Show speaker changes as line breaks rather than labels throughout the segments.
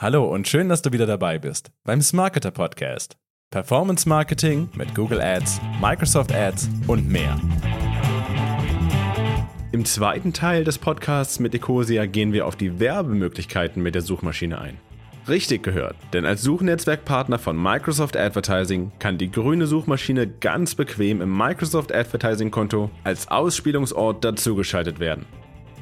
Hallo und schön, dass du wieder dabei bist beim Smarketer Podcast. Performance Marketing mit Google Ads, Microsoft Ads und mehr. Im zweiten Teil des Podcasts mit Ecosia gehen wir auf die Werbemöglichkeiten mit der Suchmaschine ein. Richtig gehört, denn als Suchnetzwerkpartner von Microsoft Advertising kann die grüne Suchmaschine ganz bequem im Microsoft Advertising Konto als Ausspielungsort dazugeschaltet werden.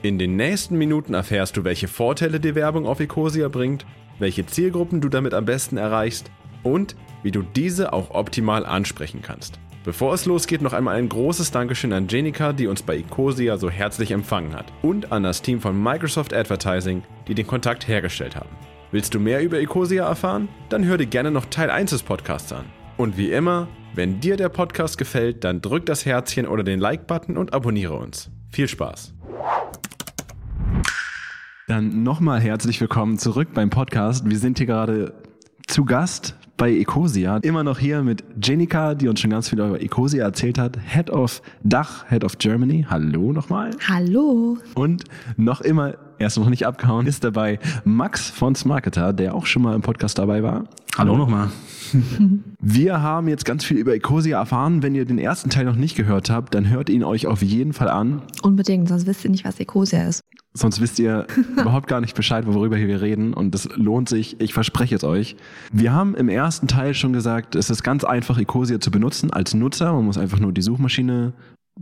In den nächsten Minuten erfährst du, welche Vorteile die Werbung auf Ecosia bringt welche Zielgruppen du damit am besten erreichst und wie du diese auch optimal ansprechen kannst. Bevor es losgeht, noch einmal ein großes Dankeschön an Jenica, die uns bei Ecosia so herzlich empfangen hat, und an das Team von Microsoft Advertising, die den Kontakt hergestellt haben. Willst du mehr über Ecosia erfahren? Dann hör dir gerne noch Teil 1 des Podcasts an. Und wie immer, wenn dir der Podcast gefällt, dann drück das Herzchen oder den Like-Button und abonniere uns. Viel Spaß! Dann nochmal herzlich willkommen zurück beim Podcast. Wir sind hier gerade zu Gast bei Ecosia. Immer noch hier mit Jenica, die uns schon ganz viel über Ecosia erzählt hat. Head of Dach, Head of Germany. Hallo nochmal.
Hallo.
Und noch immer, er ist noch nicht abgehauen, ist dabei Max von Smarketer, der auch schon mal im Podcast dabei war.
Hallo nochmal.
Wir haben jetzt ganz viel über Ecosia erfahren. Wenn ihr den ersten Teil noch nicht gehört habt, dann hört ihn euch auf jeden Fall an.
Unbedingt, sonst wisst ihr nicht, was Ecosia ist.
Sonst wisst ihr überhaupt gar nicht Bescheid, worüber hier wir reden. Und das lohnt sich. Ich verspreche es euch. Wir haben im ersten Teil schon gesagt, es ist ganz einfach, Ecosia zu benutzen als Nutzer. Man muss einfach nur die Suchmaschine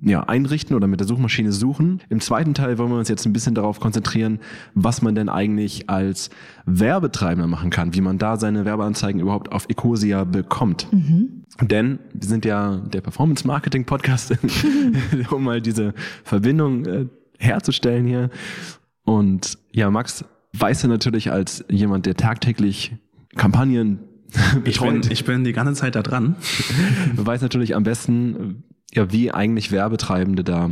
ja, einrichten oder mit der Suchmaschine suchen. Im zweiten Teil wollen wir uns jetzt ein bisschen darauf konzentrieren, was man denn eigentlich als Werbetreibender machen kann, wie man da seine Werbeanzeigen überhaupt auf Ecosia bekommt. Mhm. Denn wir sind ja der Performance Marketing Podcast, um mal diese Verbindung äh, herzustellen hier. Und ja, Max weiß ja natürlich als jemand, der tagtäglich Kampagnen
ich bin, ich bin die ganze Zeit da dran.
weiß natürlich am besten, ja, wie eigentlich Werbetreibende da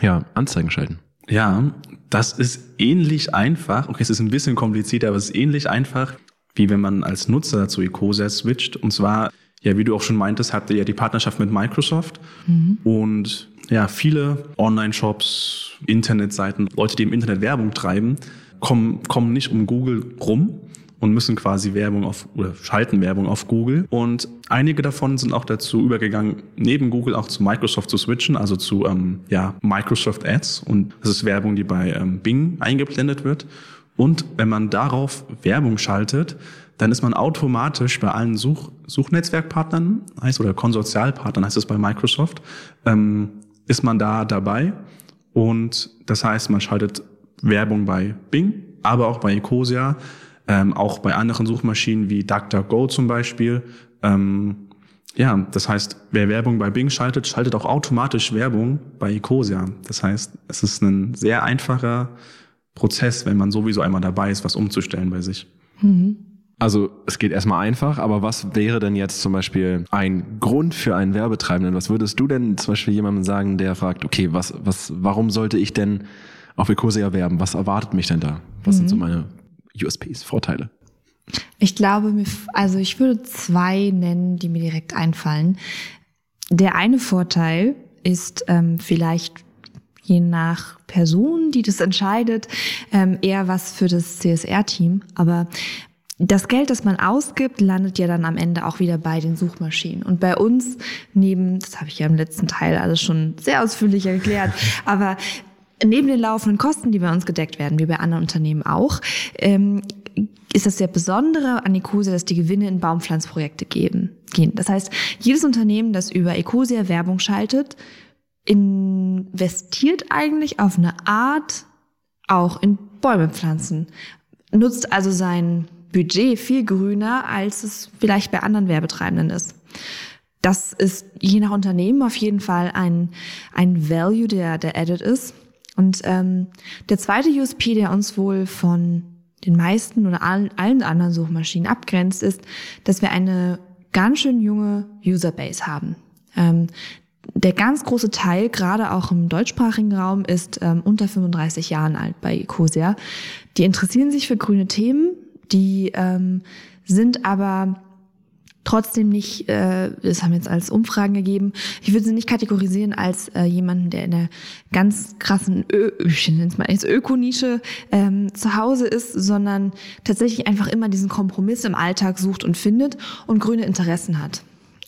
ja, Anzeigen schalten.
Ja, das ist ähnlich einfach. Okay, es ist ein bisschen komplizierter, aber es ist ähnlich einfach, wie wenn man als Nutzer zu Ecosia switcht. Und zwar, ja, wie du auch schon meintest, habt ihr ja die Partnerschaft mit Microsoft. Mhm. Und ja, viele Online-Shops, Internetseiten, Leute, die im Internet Werbung treiben, kommen, kommen nicht um Google rum und müssen quasi Werbung auf oder schalten Werbung auf Google. Und einige davon sind auch dazu übergegangen, neben Google auch zu Microsoft zu switchen, also zu ähm, ja, Microsoft Ads. Und das ist Werbung, die bei ähm, Bing eingeblendet wird. Und wenn man darauf Werbung schaltet, dann ist man automatisch bei allen Such Suchnetzwerkpartnern heißt oder Konsortialpartnern heißt es bei Microsoft, ähm, ist man da dabei. Und das heißt, man schaltet Werbung bei Bing, aber auch bei Ecosia, ähm, auch bei anderen Suchmaschinen wie DuckDuckGo zum Beispiel. Ähm, ja, das heißt, wer Werbung bei Bing schaltet, schaltet auch automatisch Werbung bei Ecosia. Das heißt, es ist ein sehr einfacher Prozess, wenn man sowieso einmal dabei ist, was umzustellen bei sich. Mhm.
Also es geht erstmal einfach, aber was wäre denn jetzt zum Beispiel ein Grund für einen Werbetreibenden? Was würdest du denn zum Beispiel jemandem sagen, der fragt, okay, was, was, warum sollte ich denn auf Ecosia werben? Was erwartet mich denn da? Was mhm. sind so meine USPs, Vorteile?
Ich glaube, also ich würde zwei nennen, die mir direkt einfallen. Der eine Vorteil ist ähm, vielleicht je nach Person, die das entscheidet, ähm, eher was für das CSR-Team. Aber das Geld, das man ausgibt, landet ja dann am Ende auch wieder bei den Suchmaschinen. Und bei uns neben, das habe ich ja im letzten Teil alles schon sehr ausführlich erklärt, aber neben den laufenden Kosten, die bei uns gedeckt werden, wie bei anderen Unternehmen auch, ähm, ist das sehr Besondere an Ecosia, dass die Gewinne in Baumpflanzprojekte geben, gehen. Das heißt, jedes Unternehmen, das über Ecosia Werbung schaltet, investiert eigentlich auf eine Art auch in Bäume pflanzen, nutzt also sein Budget viel grüner, als es vielleicht bei anderen Werbetreibenden ist. Das ist je nach Unternehmen auf jeden Fall ein, ein Value, der, der added ist. Und ähm, der zweite USP, der uns wohl von den meisten oder allen, allen anderen Suchmaschinen abgrenzt, ist, dass wir eine ganz schön junge Userbase haben. Ähm, der ganz große Teil, gerade auch im deutschsprachigen Raum, ist ähm, unter 35 Jahren alt bei Ecosia. Die interessieren sich für grüne Themen, die ähm, sind aber trotzdem nicht, äh, das haben jetzt als Umfragen gegeben, ich würde sie nicht kategorisieren als äh, jemanden, der in der ganz krassen Ö ich mal jetzt Ökonische ähm, zu Hause ist, sondern tatsächlich einfach immer diesen Kompromiss im Alltag sucht und findet und grüne Interessen hat.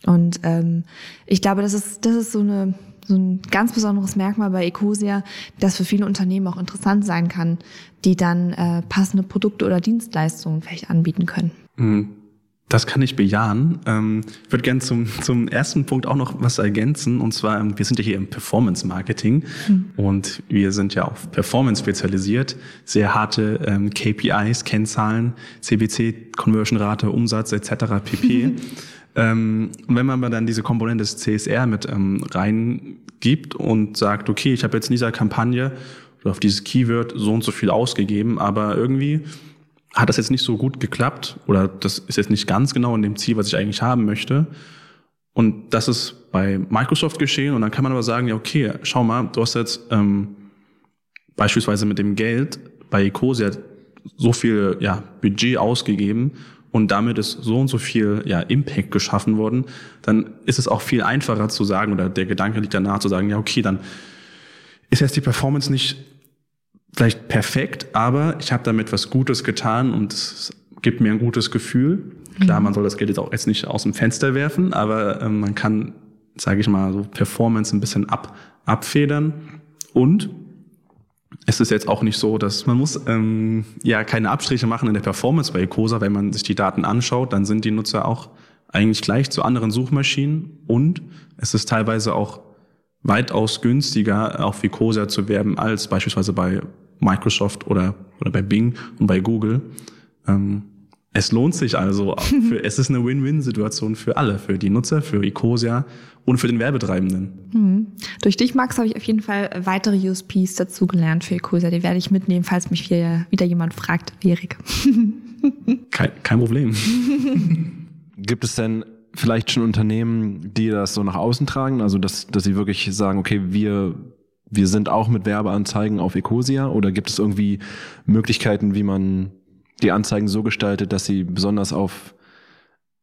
Und ähm, ich glaube, das ist, das ist so eine so ein ganz besonderes Merkmal bei Ecosia, das für viele Unternehmen auch interessant sein kann, die dann äh, passende Produkte oder Dienstleistungen vielleicht anbieten können.
Mhm. Das kann ich bejahen. Ähm, ich würde gerne zum, zum ersten Punkt auch noch was ergänzen. Und zwar, ähm, wir sind ja hier im Performance Marketing mhm. und wir sind ja auf Performance spezialisiert. Sehr harte ähm, KPIs, Kennzahlen, CBC, Conversion Rate, Umsatz etc. pp. ähm, und wenn man dann diese Komponente des CSR mit ähm, reingibt und sagt, okay, ich habe jetzt in dieser Kampagne oder auf dieses Keyword so und so viel ausgegeben, aber irgendwie hat das jetzt nicht so gut geklappt oder das ist jetzt nicht ganz genau in dem Ziel, was ich eigentlich haben möchte. Und das ist bei Microsoft geschehen und dann kann man aber sagen, ja, okay, schau mal, du hast jetzt ähm, beispielsweise mit dem Geld bei Ecosia so viel ja, Budget ausgegeben und damit ist so und so viel ja, Impact geschaffen worden, dann ist es auch viel einfacher zu sagen oder der Gedanke liegt danach zu sagen, ja, okay, dann ist jetzt die Performance nicht vielleicht perfekt, aber ich habe damit was Gutes getan und es gibt mir ein gutes Gefühl. Klar, man soll das Geld jetzt auch jetzt nicht aus dem Fenster werfen, aber ähm, man kann, sage ich mal, so Performance ein bisschen ab, abfedern. Und es ist jetzt auch nicht so, dass man muss ähm, ja keine Abstriche machen in der Performance bei Ecosa. Wenn man sich die Daten anschaut, dann sind die Nutzer auch eigentlich gleich zu anderen Suchmaschinen und es ist teilweise auch weitaus günstiger auf Ecosia zu werben als beispielsweise bei Microsoft oder, oder bei Bing und bei Google. Ähm, es lohnt sich also. Für, es ist eine Win-Win-Situation für alle, für die Nutzer, für Ecosia und für den Werbetreibenden.
Mhm. Durch dich, Max, habe ich auf jeden Fall weitere USPs dazugelernt für Ecosia. Die werde ich mitnehmen, falls mich wieder, wieder jemand fragt, Erik.
kein, kein Problem.
Gibt es denn vielleicht schon Unternehmen, die das so nach außen tragen? Also, dass, dass sie wirklich sagen, okay, wir wir sind auch mit Werbeanzeigen auf Ecosia oder gibt es irgendwie Möglichkeiten, wie man die Anzeigen so gestaltet, dass sie besonders auf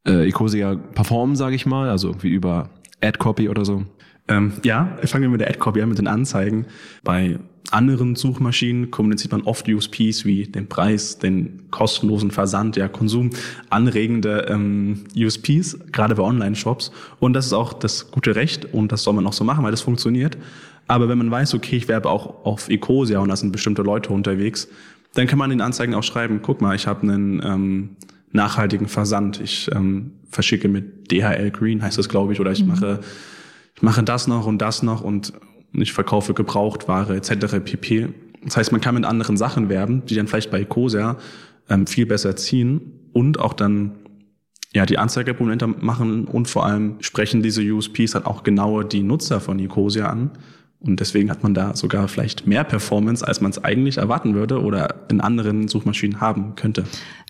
äh, Ecosia performen, sage ich mal, also irgendwie über Ad-Copy oder so?
Ähm, ja, fangen wir mit der Ad-Copy an, mit den Anzeigen. Bei anderen Suchmaschinen kommuniziert man oft USPs wie den Preis, den kostenlosen Versand, ja, Konsum, anregende ähm, USPs, gerade bei Online-Shops. Und das ist auch das gute Recht und das soll man auch so machen, weil das funktioniert. Aber wenn man weiß, okay, ich werbe auch auf Ecosia und da sind bestimmte Leute unterwegs, dann kann man in den Anzeigen auch schreiben, guck mal, ich habe einen ähm, nachhaltigen Versand. Ich ähm, verschicke mit DHL Green, heißt das, glaube ich, oder ich mhm. mache, ich mache das noch und das noch und ich verkaufe Gebrauchtware etc. pp. Das heißt, man kann mit anderen Sachen werben, die dann vielleicht bei Ecosia ähm, viel besser ziehen und auch dann ja, die Anzeigeprominenter machen und vor allem sprechen diese USPs dann auch genauer die Nutzer von Ecosia an und deswegen hat man da sogar vielleicht mehr Performance, als man es eigentlich erwarten würde oder in anderen Suchmaschinen haben könnte.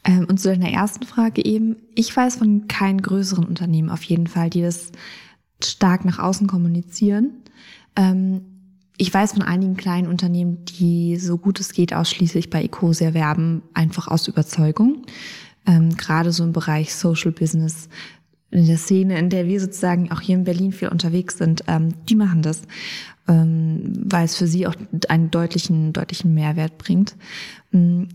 Ähm, und zu deiner ersten Frage eben, ich weiß von keinen größeren Unternehmen auf jeden Fall, die das stark nach außen kommunizieren. Ähm, ich weiß von einigen kleinen Unternehmen, die so gut es geht ausschließlich bei Ecosia werben, einfach aus Überzeugung. Ähm, gerade so im Bereich Social Business in der Szene, in der wir sozusagen auch hier in Berlin viel unterwegs sind, ähm, die machen das, ähm, weil es für sie auch einen deutlichen, deutlichen Mehrwert bringt. Ähm,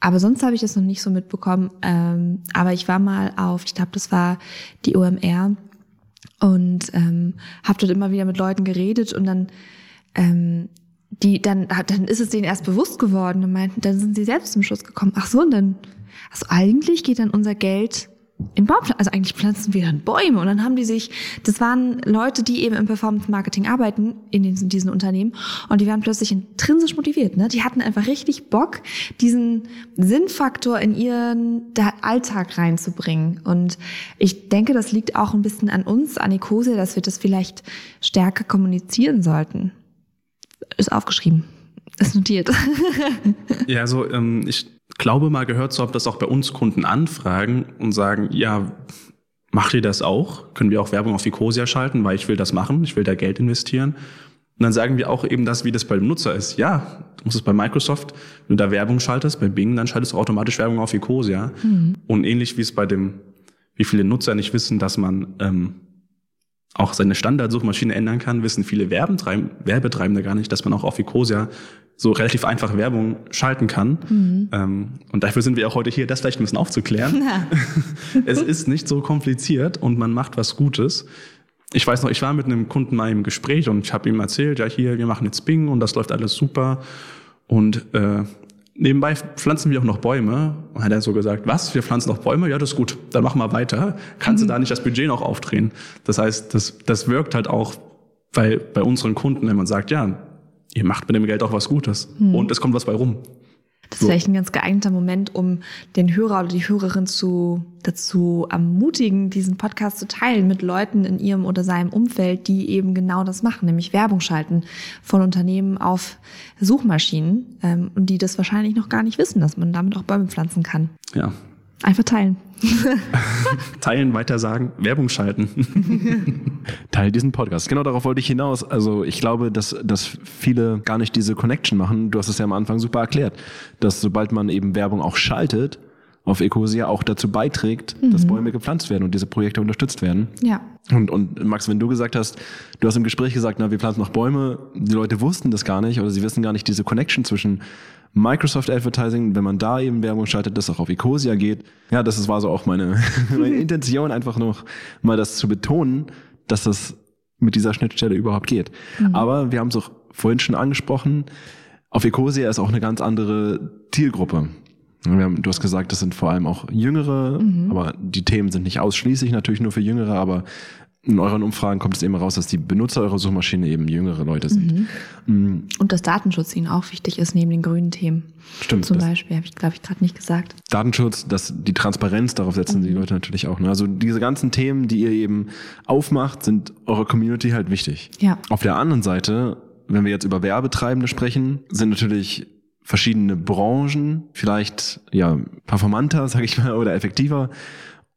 aber sonst habe ich das noch nicht so mitbekommen. Ähm, aber ich war mal auf, ich glaube, das war die OMR und ähm, habe dort immer wieder mit Leuten geredet und dann ähm, die dann dann ist es denen erst bewusst geworden und meinten, dann sind sie selbst zum Schluss gekommen. Ach so, und dann also eigentlich geht dann unser Geld in Baumpflanzen, also eigentlich pflanzen wir dann Bäume und dann haben die sich, das waren Leute, die eben im Performance Marketing arbeiten in diesen, diesen Unternehmen und die waren plötzlich intrinsisch motiviert, ne? Die hatten einfach richtig Bock, diesen Sinnfaktor in ihren Alltag reinzubringen und ich denke, das liegt auch ein bisschen an uns, an Ecosia, dass wir das vielleicht stärker kommunizieren sollten. Ist aufgeschrieben. Ist notiert.
ja, also ähm, ich glaube mal gehört zu haben, dass auch bei uns Kunden anfragen und sagen, ja, macht ihr das auch? Können wir auch Werbung auf Ecosia schalten, weil ich will das machen, ich will da Geld investieren. Und dann sagen wir auch eben das, wie das bei dem Nutzer ist. Ja, du musst es bei Microsoft, wenn du da Werbung schaltest, bei Bing, dann schaltest du automatisch Werbung auf Ecosia. Mhm. Und ähnlich wie es bei dem wie viele Nutzer nicht wissen, dass man ähm, auch seine Standardsuchmaschine ändern kann, wissen viele Werbetreibende gar nicht, dass man auch auf Ecosia so relativ einfach Werbung schalten kann. Mhm. Ähm, und dafür sind wir auch heute hier, das vielleicht ein bisschen aufzuklären. Ja. es ist nicht so kompliziert und man macht was Gutes. Ich weiß noch, ich war mit einem Kunden mal im Gespräch und ich habe ihm erzählt, ja hier, wir machen jetzt Bing und das läuft alles super. Und äh, nebenbei pflanzen wir auch noch Bäume. Und hat er so gesagt, was, wir pflanzen noch Bäume? Ja, das ist gut, dann machen wir weiter. Kannst mhm. du da nicht das Budget noch aufdrehen? Das heißt, das, das wirkt halt auch bei, bei unseren Kunden, wenn man sagt, ja, ihr macht mit dem Geld auch was Gutes. Mhm. Und es kommt was bei rum.
Das ist so. vielleicht ein ganz geeigneter Moment, um den Hörer oder die Hörerin zu, dazu ermutigen, diesen Podcast zu teilen mit Leuten in ihrem oder seinem Umfeld, die eben genau das machen, nämlich Werbung schalten von Unternehmen auf Suchmaschinen ähm, und die das wahrscheinlich noch gar nicht wissen, dass man damit auch Bäume pflanzen kann.
Ja.
Einfach teilen.
Teilen, weiter sagen, Werbung schalten.
Teil diesen Podcast. Genau darauf wollte ich hinaus. Also ich glaube, dass, dass viele gar nicht diese Connection machen. Du hast es ja am Anfang super erklärt, dass sobald man eben Werbung auch schaltet, auf Ecosia auch dazu beiträgt, mhm. dass Bäume gepflanzt werden und diese Projekte unterstützt werden.
Ja.
Und, und Max, wenn du gesagt hast, du hast im Gespräch gesagt, na, wir pflanzen noch Bäume, die Leute wussten das gar nicht oder sie wissen gar nicht diese Connection zwischen Microsoft Advertising, wenn man da eben Werbung schaltet, das auch auf Ecosia geht. Ja, das war so auch meine, meine Intention, einfach noch mal das zu betonen, dass das mit dieser Schnittstelle überhaupt geht. Mhm. Aber wir haben es auch vorhin schon angesprochen, auf Ecosia ist auch eine ganz andere Zielgruppe. Haben, du hast gesagt, das sind vor allem auch Jüngere, mhm. aber die Themen sind nicht ausschließlich natürlich nur für Jüngere, aber in euren Umfragen kommt es immer raus, dass die Benutzer eurer Suchmaschine eben jüngere Leute sind. Mhm.
Mhm. Und dass Datenschutz ihnen auch wichtig ist, neben den grünen Themen.
Stimmt.
Zum Beispiel, habe ich, glaube ich, gerade nicht gesagt.
Datenschutz, dass die Transparenz, darauf setzen mhm. die Leute natürlich auch. Ne? Also diese ganzen Themen, die ihr eben aufmacht, sind eurer Community halt wichtig.
Ja.
Auf der anderen Seite, wenn wir jetzt über Werbetreibende sprechen, sind natürlich verschiedene Branchen vielleicht ja performanter, sag ich mal, oder effektiver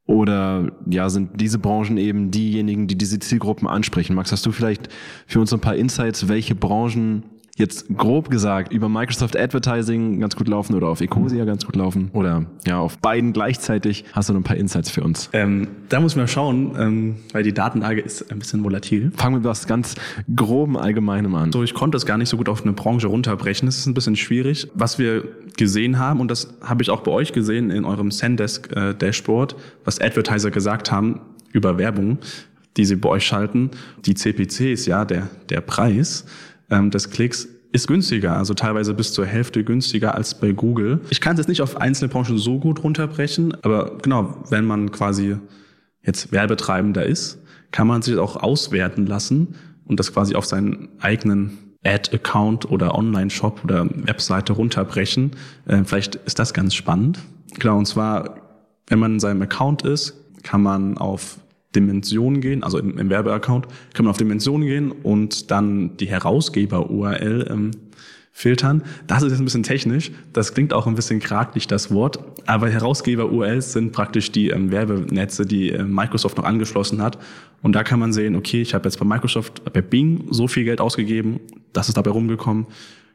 oder ja, sind diese Branchen eben diejenigen, die diese Zielgruppen ansprechen? Max, hast du vielleicht für uns ein paar Insights, welche Branchen jetzt grob gesagt über Microsoft Advertising ganz gut laufen oder auf Ecosia ganz gut laufen oder ja auf beiden gleichzeitig. Hast du noch ein paar Insights für uns?
Ähm, da muss man schauen, ähm, weil die Datenlage ist ein bisschen volatil.
Fangen wir mit was ganz groben Allgemeinem an.
So, ich konnte es gar nicht so gut auf eine Branche runterbrechen. Das ist ein bisschen schwierig. Was wir gesehen haben, und das habe ich auch bei euch gesehen in eurem Sendesk äh, Dashboard, was Advertiser gesagt haben über Werbung, die sie bei euch schalten. Die CPCs, ja, der, der Preis ähm, des Klicks ist günstiger, also teilweise bis zur Hälfte günstiger als bei Google. Ich kann es jetzt nicht auf einzelne Branchen so gut runterbrechen, aber genau, wenn man quasi jetzt Werbetreibender ist, kann man sich auch auswerten lassen und das quasi auf seinen eigenen Ad-Account oder Online-Shop oder Webseite runterbrechen. Äh, vielleicht ist das ganz spannend. Genau, und zwar, wenn man in seinem Account ist, kann man auf Dimension gehen, also im, im Werbeaccount, kann man auf Dimension gehen und dann die Herausgeber-URL ähm, filtern. Das ist jetzt ein bisschen technisch, das klingt auch ein bisschen kraglich, das Wort, aber Herausgeber-URLs sind praktisch die ähm, Werbenetze, die äh, Microsoft noch angeschlossen hat. Und da kann man sehen, okay, ich habe jetzt bei Microsoft, bei Bing so viel Geld ausgegeben, das ist dabei rumgekommen.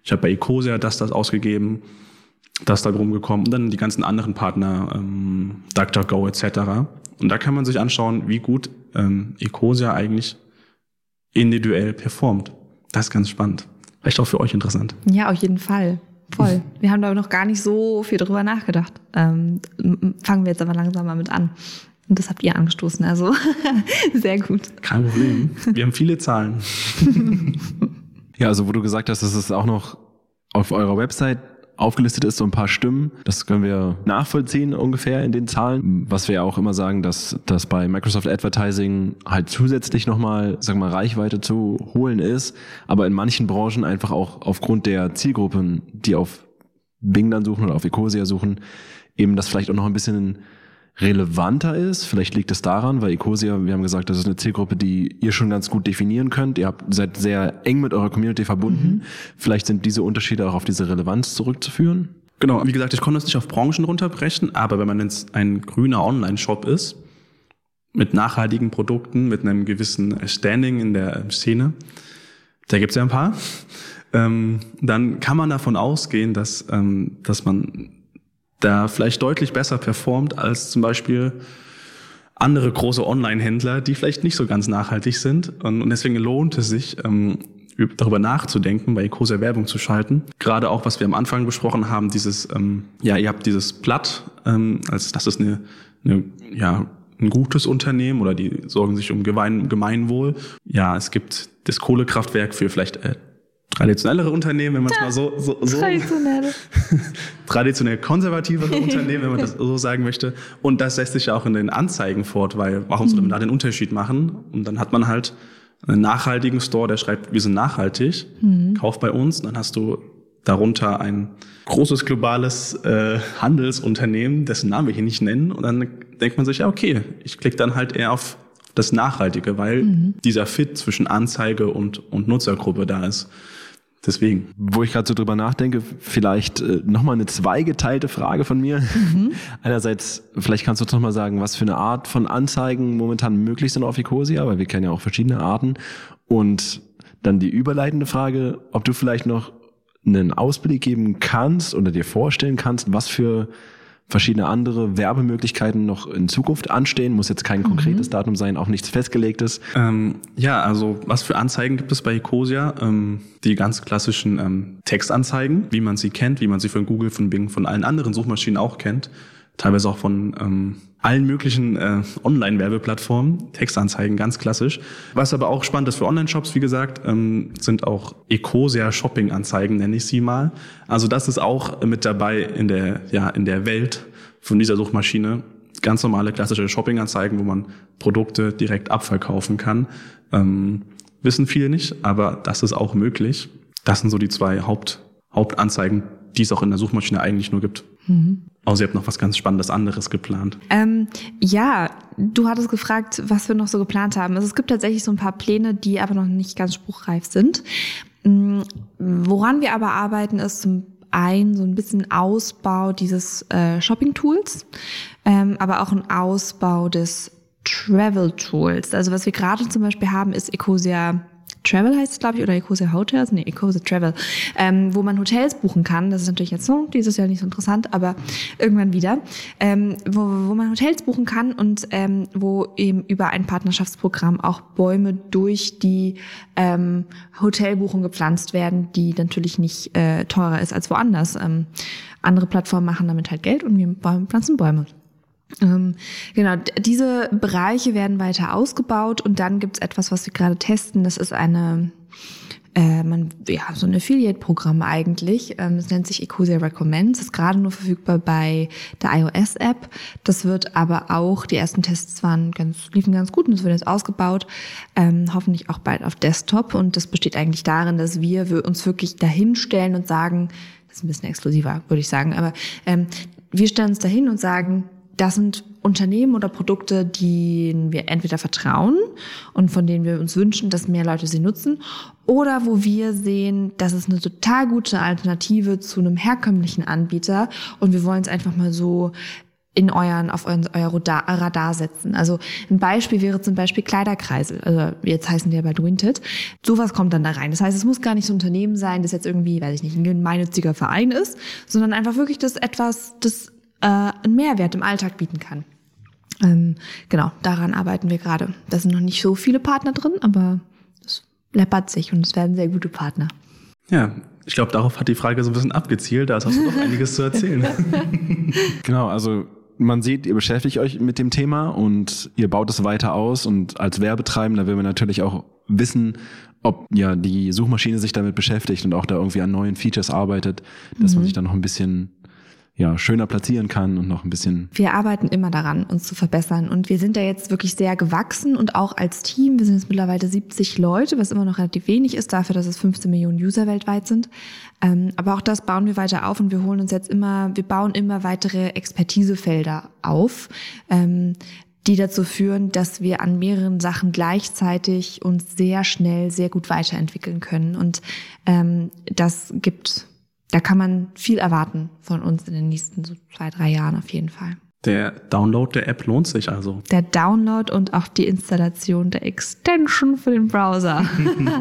Ich habe bei Ecosia das, das ausgegeben, das dabei rumgekommen. Und dann die ganzen anderen Partner, ähm, DuckDuckGo etc. Und da kann man sich anschauen, wie gut ähm, Ecosia eigentlich individuell performt. Das ist ganz spannend. Vielleicht auch für euch interessant.
Ja, auf jeden Fall. Voll. Wir haben da noch gar nicht so viel drüber nachgedacht. Ähm, fangen wir jetzt aber langsam mal mit an. Und das habt ihr angestoßen, also sehr gut.
Kein Problem. Wir haben viele Zahlen.
ja, also wo du gesagt hast, dass es auch noch auf eurer Website aufgelistet ist, so ein paar Stimmen. Das können wir nachvollziehen ungefähr in den Zahlen. Was wir ja auch immer sagen, dass, dass bei Microsoft Advertising halt zusätzlich nochmal, wir mal, Reichweite zu holen ist, aber in manchen Branchen einfach auch aufgrund der Zielgruppen, die auf Bing dann suchen oder auf Ecosia suchen, eben das vielleicht auch noch ein bisschen relevanter ist. Vielleicht liegt es daran, weil Ecosia, wir haben gesagt, das ist eine Zielgruppe, die ihr schon ganz gut definieren könnt. Ihr habt, seid sehr eng mit eurer Community verbunden. Mhm. Vielleicht sind diese Unterschiede auch auf diese Relevanz zurückzuführen.
Genau, wie gesagt, ich konnte es nicht auf Branchen runterbrechen, aber wenn man jetzt ein grüner Online-Shop ist, mit nachhaltigen Produkten, mit einem gewissen Standing in der Szene, da gibt es ja ein paar, ähm, dann kann man davon ausgehen, dass, ähm, dass man da vielleicht deutlich besser performt als zum Beispiel andere große Online-Händler, die vielleicht nicht so ganz nachhaltig sind. Und, deswegen lohnt es sich, ähm, darüber nachzudenken, bei Ecosia Werbung zu schalten. Gerade auch, was wir am Anfang besprochen haben, dieses, ähm, ja, ihr habt dieses Blatt, ähm, als das ist eine, eine ja, ein gutes Unternehmen oder die sorgen sich um Gemein, Gemeinwohl. Ja, es gibt das Kohlekraftwerk für vielleicht äh, traditionellere Unternehmen, wenn man es mal so, so, so traditionelle traditionell konservativere Unternehmen, wenn man das so sagen möchte. Und das lässt sich ja auch in den Anzeigen fort, weil warum soll man da den Unterschied machen? Und dann hat man halt einen nachhaltigen Store, der schreibt, wir sind nachhaltig, mhm. kauf bei uns, dann hast du darunter ein großes globales äh, Handelsunternehmen, dessen Namen wir hier nicht nennen. Und dann denkt man sich, ja, okay, ich klicke dann halt eher auf das Nachhaltige, weil mhm. dieser Fit zwischen Anzeige und, und Nutzergruppe da ist. Deswegen.
Wo ich gerade so drüber nachdenke, vielleicht äh, nochmal eine zweigeteilte Frage von mir. Mhm. Einerseits, vielleicht kannst du uns nochmal sagen, was für eine Art von Anzeigen momentan möglich sind auf Ecosia, weil wir kennen ja auch verschiedene Arten. Und dann die überleitende Frage, ob du vielleicht noch einen Ausblick geben kannst oder dir vorstellen kannst, was für verschiedene andere Werbemöglichkeiten noch in Zukunft anstehen. Muss jetzt kein konkretes mhm. Datum sein, auch nichts festgelegtes.
Ähm, ja, also was für Anzeigen gibt es bei Ecosia? Ähm, die ganz klassischen ähm, Textanzeigen, wie man sie kennt, wie man sie von Google, von Bing, von allen anderen Suchmaschinen auch kennt. Teilweise auch von ähm, allen möglichen äh, Online-Werbeplattformen, Textanzeigen, ganz klassisch. Was aber auch spannend ist für Online-Shops, wie gesagt, ähm, sind auch Ecosia Shopping-Anzeigen, nenne ich sie mal. Also das ist auch mit dabei in der, ja, in der Welt von dieser Suchmaschine. Ganz normale klassische Shopping-Anzeigen, wo man Produkte direkt abverkaufen kann. Ähm, wissen viele nicht, aber das ist auch möglich. Das sind so die zwei Haupt, Hauptanzeigen, die es auch in der Suchmaschine eigentlich nur gibt. Mhm. Außer ihr habt noch was ganz Spannendes anderes geplant.
Ähm, ja, du hattest gefragt, was wir noch so geplant haben. Also es gibt tatsächlich so ein paar Pläne, die aber noch nicht ganz spruchreif sind. Mm, woran wir aber arbeiten, ist zum einen so ein bisschen Ausbau dieses äh, Shopping-Tools, ähm, aber auch ein Ausbau des Travel-Tools. Also was wir gerade zum Beispiel haben, ist Ecosia Travel heißt es, glaube ich, oder Ecosia Hotels, nee, Ecosia Travel, ähm, wo man Hotels buchen kann. Das ist natürlich jetzt so, dieses Jahr nicht so interessant, aber irgendwann wieder, ähm, wo, wo man Hotels buchen kann und ähm, wo eben über ein Partnerschaftsprogramm auch Bäume durch die ähm, Hotelbuchung gepflanzt werden, die natürlich nicht äh, teurer ist als woanders. Ähm, andere Plattformen machen damit halt Geld und wir pflanzen Bäume. Ähm, genau, diese Bereiche werden weiter ausgebaut und dann gibt's etwas, was wir gerade testen. Das ist eine, äh, man, ja, so ein Affiliate-Programm eigentlich. Ähm, das nennt sich Ecosia Recommends. Ist gerade nur verfügbar bei der iOS-App. Das wird aber auch, die ersten Tests waren ganz, liefen ganz gut und das wird jetzt ausgebaut. Ähm, hoffentlich auch bald auf Desktop. Und das besteht eigentlich darin, dass wir, wir uns wirklich dahinstellen und sagen, das ist ein bisschen exklusiver, würde ich sagen, aber ähm, wir stellen uns dahin und sagen, das sind Unternehmen oder Produkte, denen wir entweder vertrauen und von denen wir uns wünschen, dass mehr Leute sie nutzen, oder wo wir sehen, das ist eine total gute Alternative zu einem herkömmlichen Anbieter und wir wollen es einfach mal so in euren, auf euren, euer Radar setzen. Also ein Beispiel wäre zum Beispiel Kleiderkreisel. Also jetzt heißen die ja bald Winted. Sowas kommt dann da rein. Das heißt, es muss gar nicht so ein Unternehmen sein, das jetzt irgendwie, weiß ich nicht, ein gemeinnütziger Verein ist, sondern einfach wirklich das etwas, das äh, einen Mehrwert im Alltag bieten kann. Ähm, genau, daran arbeiten wir gerade. Da sind noch nicht so viele Partner drin, aber es läppert sich und es werden sehr gute Partner.
Ja, ich glaube, darauf hat die Frage so ein bisschen abgezielt. Da hast du noch einiges zu erzählen.
genau, also man sieht, ihr beschäftigt euch mit dem Thema und ihr baut es weiter aus. Und als Werbetreibender will man natürlich auch wissen, ob ja die Suchmaschine sich damit beschäftigt und auch da irgendwie an neuen Features arbeitet, dass mhm. man sich da noch ein bisschen ja, schöner platzieren kann und noch ein bisschen.
Wir arbeiten immer daran, uns zu verbessern. Und wir sind da jetzt wirklich sehr gewachsen und auch als Team. Wir sind jetzt mittlerweile 70 Leute, was immer noch relativ wenig ist dafür, dass es 15 Millionen User weltweit sind. Ähm, aber auch das bauen wir weiter auf und wir holen uns jetzt immer, wir bauen immer weitere Expertisefelder auf. Ähm, die dazu führen, dass wir an mehreren Sachen gleichzeitig uns sehr schnell, sehr gut weiterentwickeln können. Und ähm, das gibt da kann man viel erwarten von uns in den nächsten so zwei, drei Jahren auf jeden Fall.
Der Download der App lohnt sich also.
Der Download und auch die Installation der Extension für den Browser.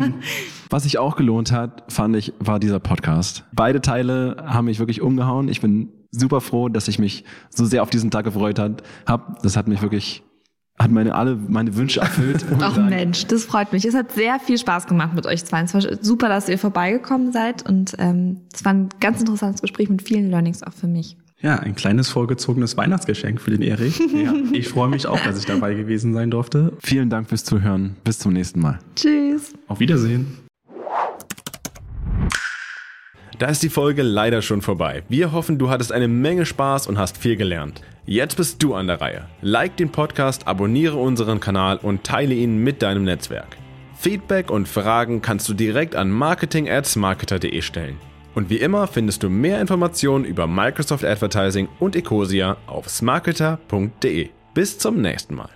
Was sich auch gelohnt hat, fand ich, war dieser Podcast. Beide Teile haben mich wirklich umgehauen. Ich bin super froh, dass ich mich so sehr auf diesen Tag gefreut habe. Das hat mich wirklich
hat meine alle meine Wünsche erfüllt.
Ach Mensch, das freut mich. Es hat sehr viel Spaß gemacht mit euch zwei. Es war super, dass ihr vorbeigekommen seid und ähm, es war ein ganz interessantes Gespräch mit vielen Learnings auch für mich.
Ja, ein kleines vorgezogenes Weihnachtsgeschenk für den Erik. Ja, ich freue mich auch, dass ich dabei gewesen sein durfte.
Vielen Dank fürs Zuhören. Bis zum nächsten Mal.
Tschüss.
Auf Wiedersehen.
Da ist die Folge leider schon vorbei. Wir hoffen, du hattest eine Menge Spaß und hast viel gelernt. Jetzt bist du an der Reihe. Like den Podcast, abonniere unseren Kanal und teile ihn mit deinem Netzwerk. Feedback und Fragen kannst du direkt an marketing@smarketer.de stellen. Und wie immer findest du mehr Informationen über Microsoft Advertising und Ecosia auf smarketer.de. Bis zum nächsten Mal.